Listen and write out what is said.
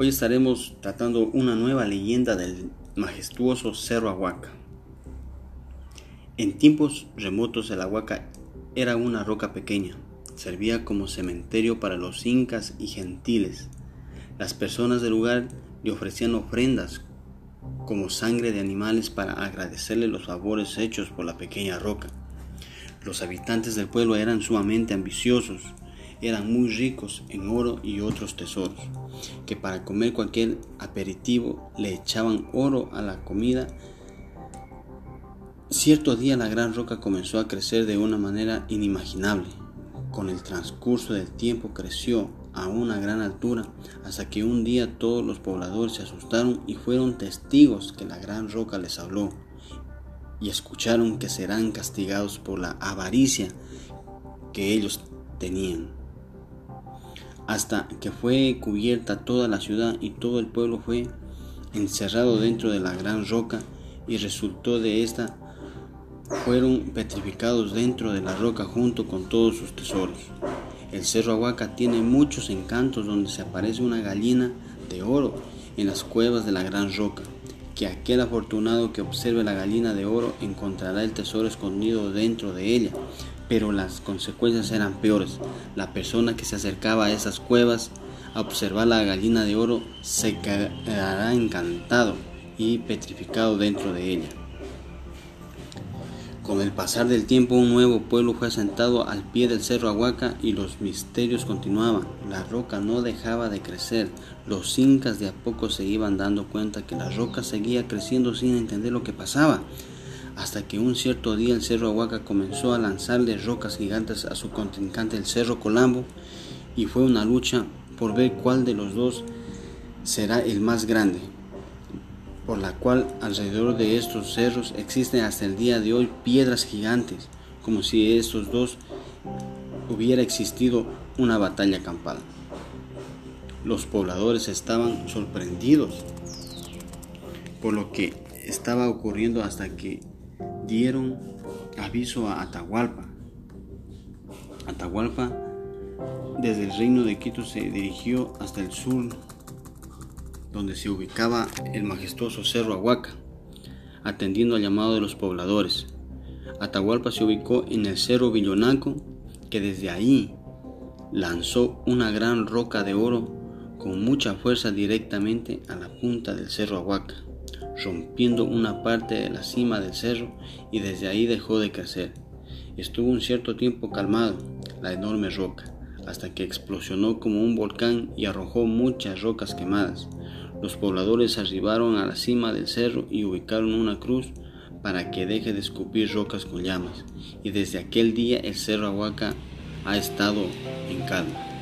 Hoy estaremos tratando una nueva leyenda del majestuoso Cerro Ahuaca. En tiempos remotos el Ahuaca era una roca pequeña, servía como cementerio para los incas y gentiles. Las personas del lugar le ofrecían ofrendas como sangre de animales para agradecerle los favores hechos por la pequeña roca. Los habitantes del pueblo eran sumamente ambiciosos eran muy ricos en oro y otros tesoros, que para comer cualquier aperitivo le echaban oro a la comida. Cierto día la gran roca comenzó a crecer de una manera inimaginable. Con el transcurso del tiempo creció a una gran altura hasta que un día todos los pobladores se asustaron y fueron testigos que la gran roca les habló y escucharon que serán castigados por la avaricia que ellos tenían hasta que fue cubierta toda la ciudad y todo el pueblo fue encerrado dentro de la gran roca y resultó de esta fueron petrificados dentro de la roca junto con todos sus tesoros. El Cerro Ahuaca tiene muchos encantos donde se aparece una gallina de oro en las cuevas de la gran roca, que aquel afortunado que observe la gallina de oro encontrará el tesoro escondido dentro de ella, pero las consecuencias eran peores. La persona que se acercaba a esas cuevas a observar la gallina de oro se quedará encantado y petrificado dentro de ella. Con el pasar del tiempo un nuevo pueblo fue asentado al pie del cerro Ahuaca y los misterios continuaban. La roca no dejaba de crecer. Los incas de a poco se iban dando cuenta que la roca seguía creciendo sin entender lo que pasaba hasta que un cierto día el Cerro Ahuaca comenzó a lanzarle rocas gigantes a su contrincante el Cerro Colambo y fue una lucha por ver cuál de los dos será el más grande, por la cual alrededor de estos cerros existen hasta el día de hoy piedras gigantes, como si estos dos hubiera existido una batalla campal. Los pobladores estaban sorprendidos por lo que estaba ocurriendo hasta que dieron aviso a Atahualpa. Atahualpa desde el reino de Quito se dirigió hasta el sur, donde se ubicaba el majestuoso Cerro Ahuaca, atendiendo al llamado de los pobladores. Atahualpa se ubicó en el Cerro Villonaco, que desde ahí lanzó una gran roca de oro con mucha fuerza directamente a la punta del Cerro Ahuaca rompiendo una parte de la cima del cerro y desde ahí dejó de crecer. Estuvo un cierto tiempo calmado la enorme roca, hasta que explosionó como un volcán y arrojó muchas rocas quemadas. Los pobladores arribaron a la cima del cerro y ubicaron una cruz para que deje de escupir rocas con llamas, y desde aquel día el cerro Ahuaca ha estado en calma.